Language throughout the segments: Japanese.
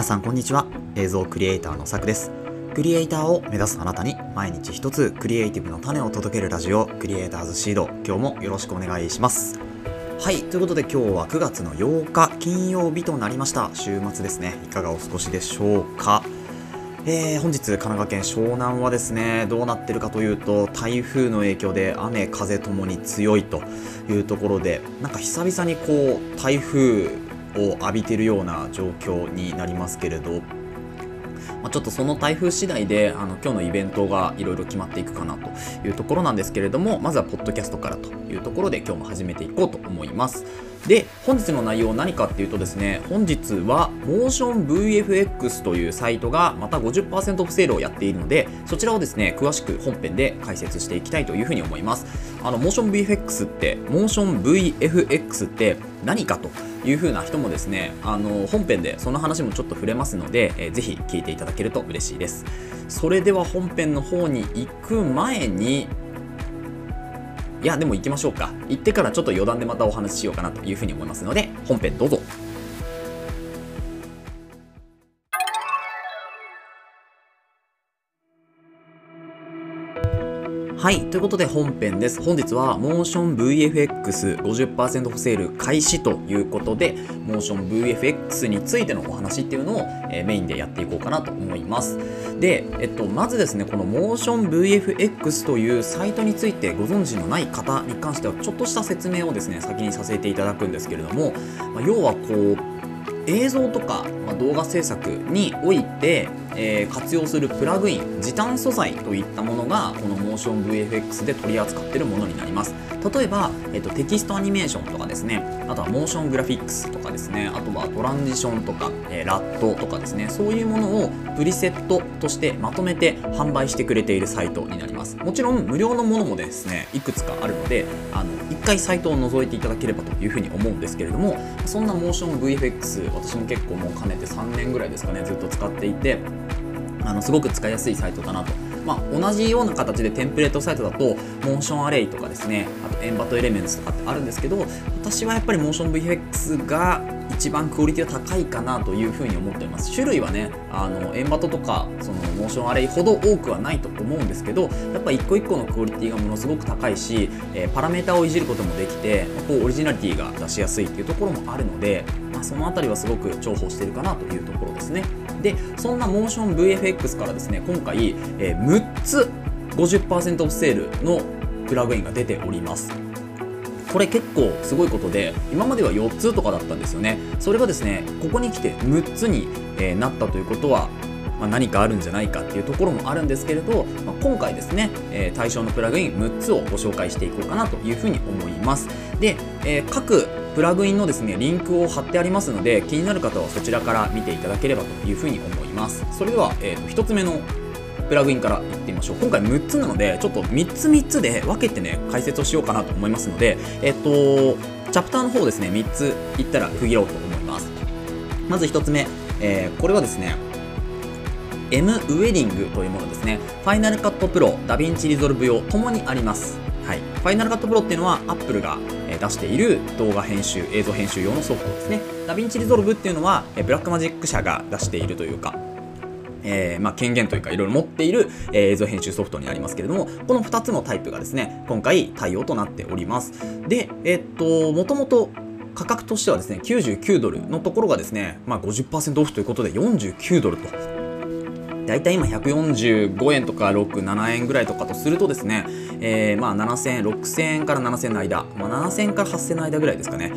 皆さんこんにちは。映像クリエイターのさくです。クリエイターを目指すあなたに毎日一つクリエイティブの種を届けるラジオクリエイターズシード。今日もよろしくお願いします。はいということで今日は9月の8日金曜日となりました。週末ですね。いかがお過ごしでしょうか。えー、本日神奈川県湘南はですねどうなってるかというと台風の影響で雨風ともに強いというところでなんか久々にこう台風を浴びてるような状況になりますけれどまあ、ちょっとその台風次第であの今日のイベントがいろいろ決まっていくかなというところなんですけれどもまずはポッドキャストからというところで今日も始めていこうと思います。で本日の内容何かっていうとですね本日は MotionVFX というサイトがまた50%オフセールをやっているのでそちらをですね詳しく本編で解説していきたいというふうに思います。あの MotionVFX って MotionVFX って何かという風な人もですねあの本編でその話もちょっと触れますので、えー、ぜひ聞いていただけると嬉しいです。それでは本編の方に行く前にいやでも行きましょうか。行ってからちょっと余談でまたお話ししようかなという風に思いますので本編どうぞ。はい。ということで本編です。本日は MotionVFX50% オフセール開始ということで、MotionVFX についてのお話っていうのを、えー、メインでやっていこうかなと思います。で、えっと、まずですね、この MotionVFX というサイトについてご存知のない方に関しては、ちょっとした説明をですね、先にさせていただくんですけれども、まあ、要はこう、映像とか、ま、動画制作において、えー、活用するプラグイン時短素材といったものがこの MotionVFX で取り扱っているものになります。例えば、えーと、テキストアニメーションとかですね。あとはモーショングラフィックスとかですね。あとはトランジションとか、えー、ラットとかですね。そういうものをプリセットとしてまとめて販売してくれているサイトになります。もちろん無料のものもですねいくつかあるのであの一回サイトを覗いていただければというふうに思うんですけれどもそんなモーション VFX 私も結構もう兼ねて3年ぐらいですかねずっと使っていてあのすごく使いやすいサイトだなと。まあ、同じような形でテンプレートサイトだとモーションアレイとかですねあとエンバトエレメンツとかってあるんですけど私はやっぱりモーション VFX が一番クオリティが高いかなというふうに思っております種類はねあのエンバトとかそのモーションアレイほど多くはないと思うんですけどやっぱ一個一個のクオリティがものすごく高いし、えー、パラメータをいじることもできてこうオリジナリティが出しやすいっていうところもあるので、まあ、その辺りはすごく重宝してるかなというところですね。でそんなモーション VFX からですね今回、えー、6つ50%オフセールのプラグインが出ております。これ結構すごいことで今までは4つとかだったんですよね。それがですねここに来て6つに、え、なったということはま、何かあるんじゃないかっていうところもあるんですけれど、まあ、今回ですね、えー、対象のプラグイン6つをご紹介していこうかなというふうに思います。で、えー、各プラグインのですねリンクを貼ってありますので気になる方はそちらから見ていただければというふうに思いますそれでは、えー、と1つ目のプラグインからいってみましょう今回6つなのでちょっと3つ3つで分けてね解説をしようかなと思いますのでえっ、とチャプターの方ですね3ついったら区切ろうと思いますまず1つ目、えー、これはですね M ウェディングというものですね。 Final Cut Pro、DaVinci Resolve 用ともにあります。はい。 Final Cut Pro っていうのは Apple が出している動画編集、映像編集用のソフトですね。ダヴィンチリゾルブっていうのは Blackmagic 社が出しているというか、えー、まあ、権限というかいろいろ持っている、え、映像編集ソフトになりますけれども、この2つのタイプがですね、今回対応となっております。で、えー、っと、もともと価格としてはですね、99ドルのところがですね、まあ50%オフということで49ドルと大体今145円とか6、7円ぐらいとかとするとですね、えー、まあ7000、6000円から7000円の間、まあ、7000円から8000円の間ぐらいですかね。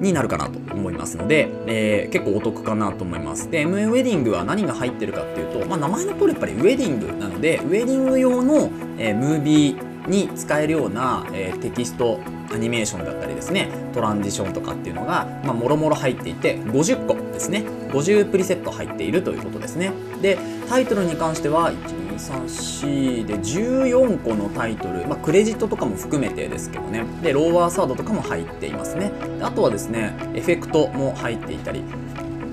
になるかなと思いますので、えー、結構お得かなと思います。で、MA ウェディングは何が入ってるかっていうと、まあ、名前の通りやっぱりウェディングなので、ウェディング用の、えー、ムービーに使えるような、えー、テキストアニメーションだったりですねトランジションとかっていうのがまあもろもろ入っていて50個ですね50プリセット入っているということですねでタイトルに関しては1234で14個のタイトル、まあ、クレジットとかも含めてですけどね。で lower third とかも入っていますね。あとはですねエフェクトも入っていたり。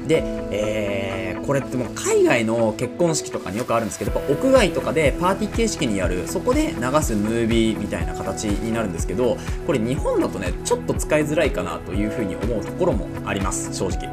で、えー、これってもう海外の結婚式とかによくあるんですけど屋外とかでパーティー形式にやるそこで流すムービーみたいな形になるんですけどこれ日本だとねちょっと使いづらいかなというふうに思うところもあります正直。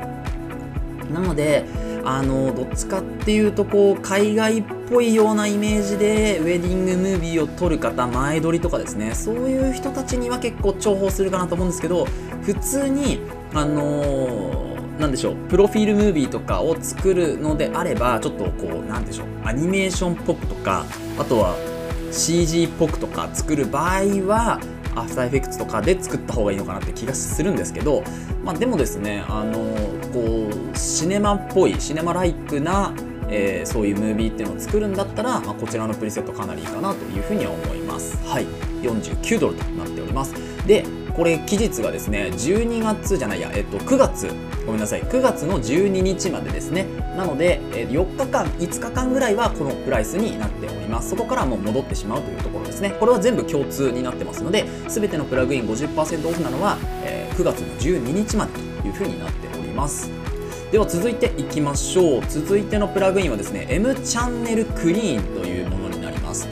なのであのどっちかっていうとこう海外っぽいようなイメージでウェディングムービーを撮る方前撮りとかですね。そういう人たちには結構重宝するかなと思うんですけど普通にあのーなんでしょうプロフィールムービーとかを作るのであればちょっとこうなんでしょうアニメーションっぽくとかあとは CG っぽくとか作る場合はアフターエフェクツとかで作った方がいいのかなって気がするんですけど、まあ、でもですねあのこうシネマっぽいシネマライクな、えー、そういうムービーっていうのを作るんだったら、まあ、こちらのプリセットかなりいいかなというふうには思います。はい。49ドルとなっております。でこれ期日がですね12月じゃないや、えっと、9月。ごめんなさい。9月の12日までですね。なので4日間5日間ぐらいはこのプライスになってます。そこからもう戻ってしまうというところですね。これは全部共通になってますので全てのプラグイン50%オフなのは、えー、9月の12日までというふうになっております。では続いていきましょう。続いてのプラグインはですね M チャンネルクリーンというものになります。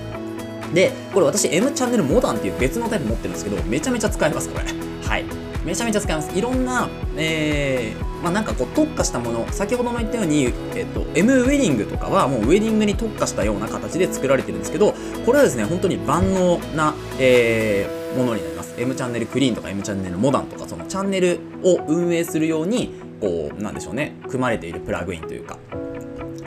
でこれ私 M チャンネルモダンっていう別のタイプ持ってるんですけどめちゃめちゃ使えますこれ。はい。めちゃめちゃ使えます。いろんな、えー、まあ、なんかこう特化したもの先ほども言ったように、えっと、M ウェディングとかはもうウェディングに特化したような形で作られてるんですけどこれはですね本当に万能な、えー、ものになります。M チャンネルクリーンとか M チャンネルモダンとかそのチャンネルを運営するようにこうなんでしょうね組まれているプラグインというか。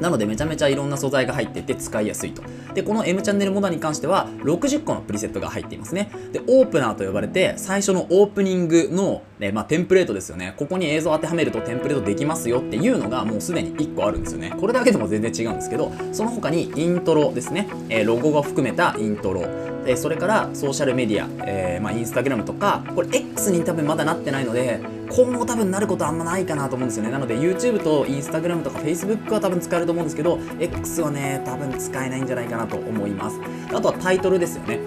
なのでめちゃめちゃいろんな素材が入ってて使いやすいと。で、この M チャンネルモダに関しては60個のプリセットが入っていますね。で、オープナーと呼ばれて最初のオープニングの、ね、まあ、テンプレートですよね。ここに映像当てはめるとテンプレートできますよっていうのがもうすでに1個あるんですよね。これだけでも全然違うんですけど、その他にイントロですね。え、ロゴが含めたイントロ。でそれからソーシャルメディア、えーまあ、インスタグラムとかこれ X に多分まだなってないので今後多分なることあんまないかなと思うんですよね。なので YouTube と Instagram とか Facebook は多分使えると思うんですけど X はね多分使えないんじゃないかなと思います。あとはタイトルですよね。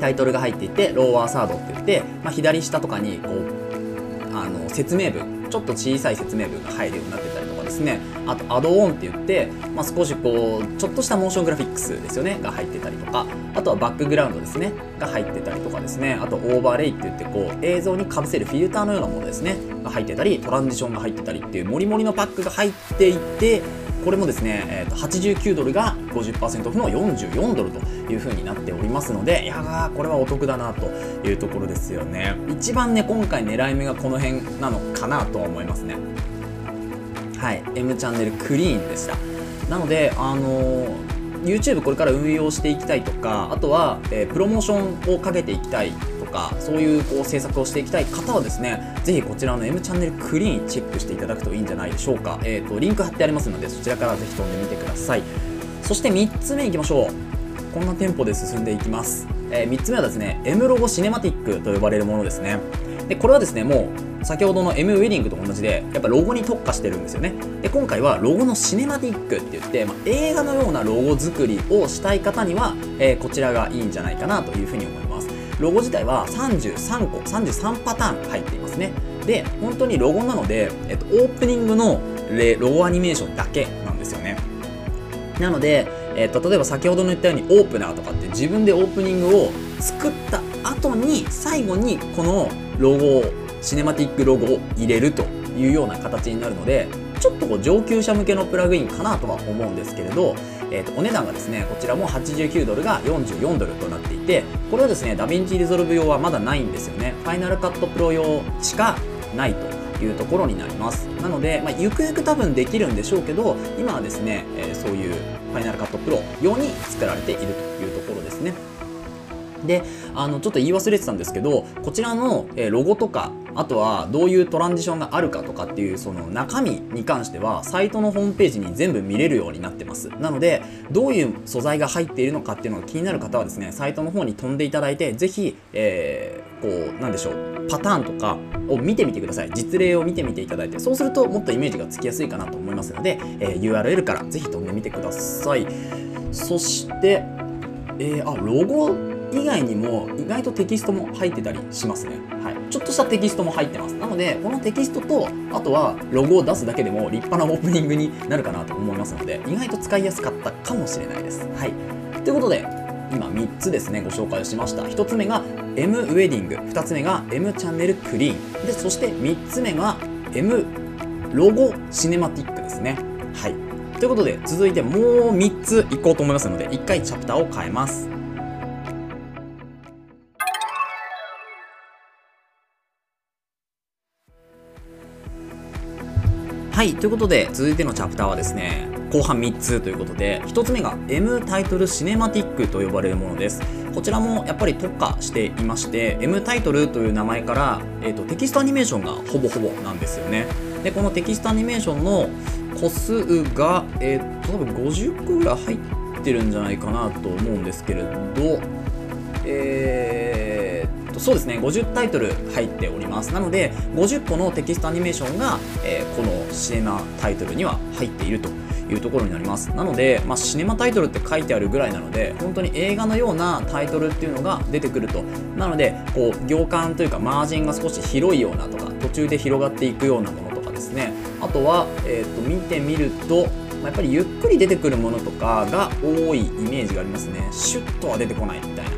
タイトルが入っていてローワーサードって言って、まあ、左下とかにこうあの説明文ちょっと小さい説明文が入るようになってたりとかですね。あとアドオンって言って、まあ、少しこうちょっとしたモーショングラフィックスですよねが入ってたりとか。あとはバックグラウンドですね。が入ってたりとかですね。あとオーバーレイって言ってこう映像にかぶせるフィルターのようなものですね。が入ってたりトランジションが入ってたりっていうモリモリのパックが入っていてこれもですね、えー、と89ドルが50%オフの44ドルという風になっておりますのでいやーこれはお得だなというところですよね。一番ね今回狙い目がこの辺なのかなとは思いますね。はい M チャンネルクリーンでした。なのであのー YouTube これから運用していきたいとかあとは、えー、プロモーションをかけていきたいとかそういうこう制作をしていきたい方はですねぜひこちらの M チャンネルクリーンチェックしていただくといいんじゃないでしょうか、えーと、リンク貼ってありますのでそちらからぜひ飛んでみてください。そして3つ目いきましょう。こんなテンポで進んでいきます、えー、3つ目はですね M ロゴシネマティックと呼ばれるものですね。でこれはですねもう先ほどの M ウェディングと同じでやっぱロゴに特化してるんですよね。で今回はロゴのシネマティックって言って、まあ、映画のようなロゴ作りをしたい方には、えー、こちらがいいんじゃないかなというふうに思います。ロゴ自体は33個33パターン入っていますね。で本当にロゴなので、えっと、オープニングのロゴアニメーションだけなんですよね。なので、えっと、例えば先ほどの言ったようにオープナーとかって自分でオープニングを作った後に最後にこのロゴをシネマティックロゴを入れるというような形になるのでちょっとこう上級者向けのプラグインかなとは思うんですけれど、えー、とお値段がですねこちらも89ドルが44ドルとなっていてこれはですね DaVinci Resolve 用はまだないんですよね。 Final Cut Pro 用しかないというところになります。なので、まあ、ゆくゆく多分できるんでしょうけど今はですね、えー、そういう Final Cut Pro 用に作られているというところですね。であのちょっと言い忘れてたんですけどこちらの、ロゴとかあとはどういうトランジションがあるかとかっていうその中身に関してはサイトのホームページに全部見れるようになってます。なのでどういう素材が入っているのかっていうのが気になる方はですねサイトの方に飛んでいただいてぜひ、えー、こうなんでしょうパターンとかを見てみてください。実例を見てみていただいて。そうするともっとイメージがつきやすいかなと思いますので、えー、URL からぜひ飛んでみてください。そしてえー、あロゴ以外にも意外とテキストも入ってたりしますね。はい。ちょっとしたテキストも入ってます。なので、このテキストと、あとはロゴを出すだけでも立派なオープニングになるかなと思いますので、意外と使いやすかったかもしれないです。はい。ということで、今3つですね、ご紹介をしました。1つ目が M ウェディング、2つ目が M チャンネルクリーン、で、そして3つ目が M ロゴシネマティックですね。はいということで続いてもう3ついこうと思いますので1回チャプターを変えますはいということで続いてのチャプターはですね後半3つということで1つ目が M タイトルシネマティックと呼ばれるものです。こちらもやっぱり特化していまして M タイトルという名前から、えーと、テキストアニメーションがほぼほぼなんですよね。でこのテキストアニメーションの個数が、えーと、多分50個ぐらい入ってるんじゃないかなと思うんですけれどえーとそうですね50タイトル入っております。なので50個のテキストアニメーションが、えー、このシネマタイトルには入っているというところになります。なので、まあ、シネマタイトルって書いてあるぐらいなので本当に映画のようなタイトルっていうのが出てくると。なのでこう行間というかマージンが少し広いようなとか途中で広がっていくようなものとかですね。あとは、えー、と見てみるとやっぱりゆっくり出てくるものとかが多いイメージがありますね。シュッとは出てこないみたいな。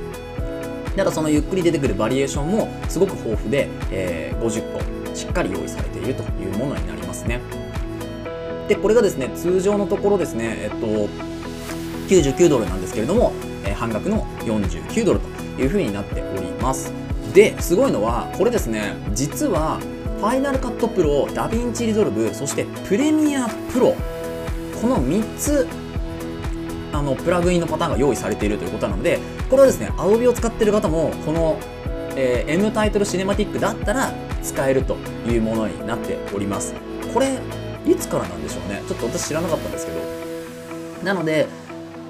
ただそのゆっくり出てくるバリエーションもすごく豊富で、えー、50個しっかり用意されているというものになりますね。でこれがですね通常のところですねえっと99ドルなんですけれども、えー、半額の49ドルというふうになっております。ですごいのはこれですね実はFinal Cut Pro DaVinci Resolve そして Premiere Pro この3つあのプラグインのパターンが用意されているということなのでこれはですね青帯を使っている方もこの、えー、M タイトルシネマティックだったら使えるというものになっております。これいつからなんでしょうね。ちょっと私知らなかったんですけど。なので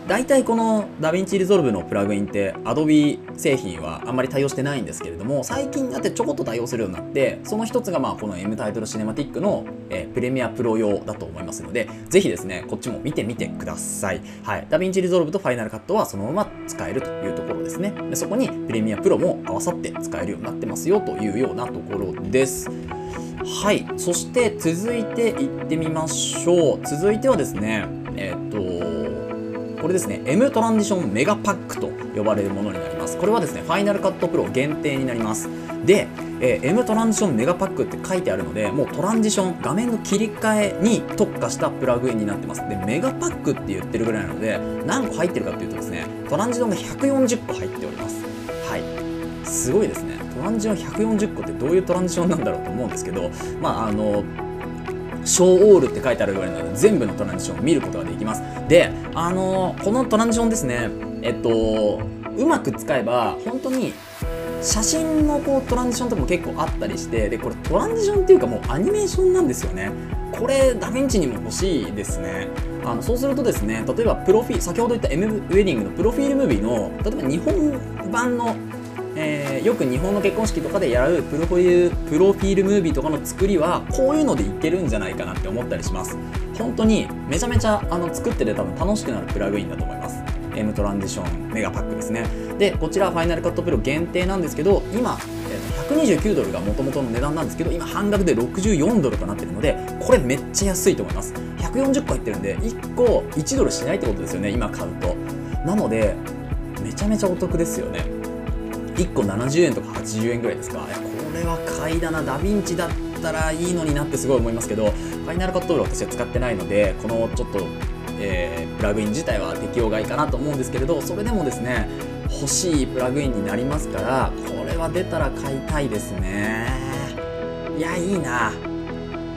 大体この DaVinci Resolve のプラグインって Adobe 製品はあんまり対応してないんですけれども最近になってちょこっと対応するようになってその一つがまあこの M タイトルシネマティックの、えー、プレミアプロ用だと思いますのでぜひですねこっちも見てみてください、はい、 DaVinci Resolve と Final Cut はそのまま使えるというところですね。でそこにプレミアプロも合わさって使えるようになってますよというようなところです。はい。そして続いていってみましょう。続いてはですねえっ、とこれですね M トランジションメガパックと呼ばれるものになります。これはですねファイナルカットプロ限定になります。で、えー、M トランジションメガパックって書いてあるのでもうトランジション画面の切り替えに特化したプラグインになってます。でメガパックって言ってるぐらいなので何個入ってるかっていうとですねトランジションが140個入っております。はい。すごいですね。トランジション140個ってどういうトランジションなんだろうと思うんですけどまああの小オールって書いてあるぐらいなので全部のトランジションを見ることができます。であのこのトランジションですね。えっとうまく使えば本当に写真のこうトランジションとかも結構あったりしてでこれトランジションっていうかもうアニメーションなんですよね。これダヴィンチにも欲しいですね。あのそうするとですね例えばプロフィ先ほど言った M ウェディングのプロフィールムービーの例えば日本版のえー、よく日本の結婚式とかでやるプロフィールプロフィールムービーとかの作りはこういうのでいけるんじゃないかなって思ったりします。本当にめちゃめちゃあの作ってて多分楽しくなるプラグインだと思います。M トランジションメガパックですね。でこちらファイナルカットプロ限定なんですけど今、えー、129ドルが元々の値段なんですけど今半額で64ドルとなってるのでこれめっちゃ安いと思います。140個入ってるんで1個1ドルしないってことですよね今買うと。なのでめちゃめちゃお得ですよね。1個70円とか80円ぐらいですか。いやこれは買いだな。ダヴィンチだったらいいのになってすごい思いますけどファイナルカットール私は使ってないのでこのちょっと、えー、プラグイン自体は適用外かなと思うんですけれどそれでもですね欲しいプラグインになりますからこれは出たら買いたいですね。いやいいな。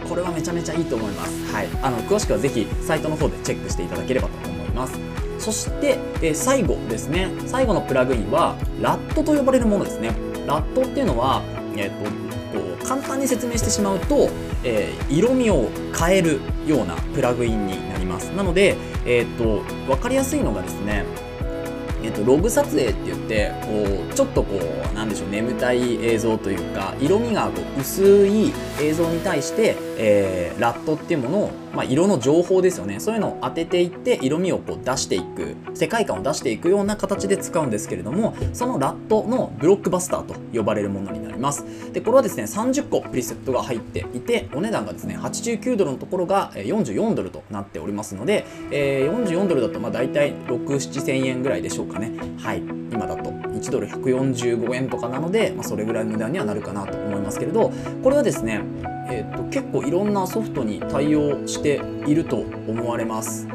これはめちゃめちゃいいと思います。はい、あの詳しくはぜひサイトの方でチェックしていただければと思います。そして、えー、最後ですね。最後のプラグインはラットと呼ばれるものですね。ラットっていうのは、えーと、と簡単に説明してしまうと、えー、色味を変えるようなプラグインになります。なので、えーと、と分かりやすいのがですねえっと、ログ撮影って言ってこうちょっとこうなんでしょう眠たい映像というか色味がこう薄い映像に対して、えー、ラットっていうものを、まあ、色の情報ですよね。そういうのを当てていって色味をこう出していく世界観を出していくような形で使うんですけれどもそのラットのブロックバスターと呼ばれるものになります。でこれはですね30個プリセットが入っていてお値段がですね89ドルのところが44ドルとなっておりますので、えー、44ドルだとまあ大体6、7千円ぐらいでしょうかね。はい。今だと1ドル145円とかなので、まあ、それぐらいの値段にはなるかなと思いますけれどこれはですね、結構いろんなソフトに対応していると思われます。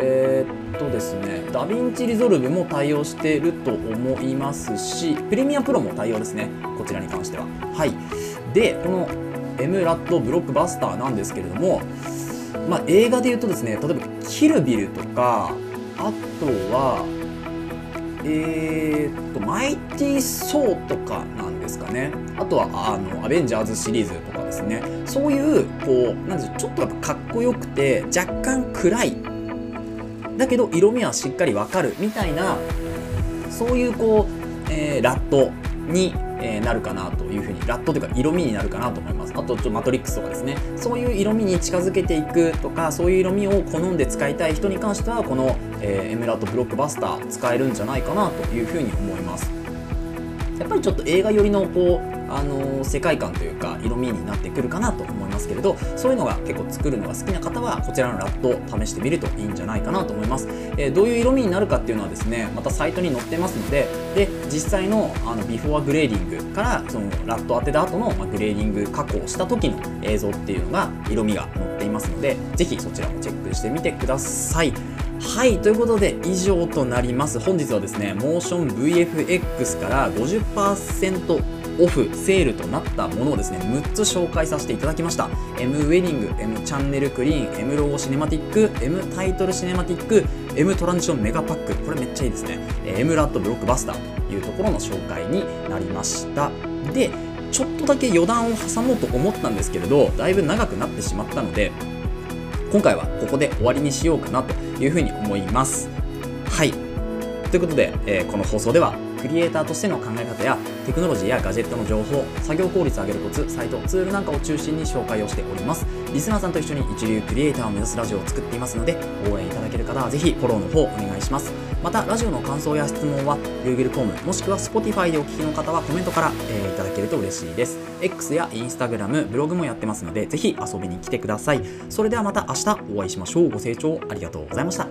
えー、っとですね DaVinci Resolve も対応していると思いますし Premiere Pro も対応ですねこちらに関しては。はい。でこの M ラットブロックバスターなんですけれどもまあ、映画で言うとですね例えば「キルビル」とかあとはえー、っとマイティー・ソーとかなんですかね。あとはあのアベンジャーズシリーズとか。ですね。そういうこうなんでしょうちょっとやっぱかっこよくて若干暗い。だけど色味はしっかりわかる。みたいなそういうこう、えー、ラットにえー、なるかなというふうにラットというか色味になるかなと思います。あとちょっとマトリックスとかですね。そういう色味に近づけていくとかそういう色味を好んで使いたい人に関してはこの、えー、エメラートブロックバスター使えるんじゃないかなというふうに思います。やっぱりちょっと映画寄りのこうあの世界観というか色味になってくるかなと思いますけれどそういうのが結構作るのが好きな方はこちらの LUT を試してみるといいんじゃないかなと思います、えー、どういう色味になるかっていうのはですねまたサイトに載ってますのでで実際のあの before grading からその LUT 当てた後の、まグレーディング加工した時の映像っていうのが色味が載っていますのでぜひそちらもチェックしてみてください。はいということで以上となります。本日はですねモーション VFX から50%オフセールとなったものをですね6つ紹介させていただきました。M ウェディング M チャンネルクリーン M ロゴシネマティック M タイトルシネマティック M トランジションメガパックこれめっちゃいいですね。M ラットブロックバスターというところの紹介になりました。でちょっとだけ余談を挟もうと思ったんですけれどだいぶ長くなってしまったので今回はここで終わりにしようかなというふうに思います。はい。ということで、えー、この放送ではクリエイターとしての考え方やテクノロジーやガジェットの情報作業効率を上げるコツサイトツールなんかを中心に紹介をしております。リスナーさんと一緒に一流クリエイターを目指すラジオを作っていますので応援いただける方はぜひフォローの方お願いします。またラジオの感想や質問は Google フォームもしくは Spotify でお聞きの方はコメントから、えー、いただけると嬉しいです。X や Instagram ブログもやってますのでぜひ遊びに来てください。それではまた明日お会いしましょう。ご清聴ありがとうございました。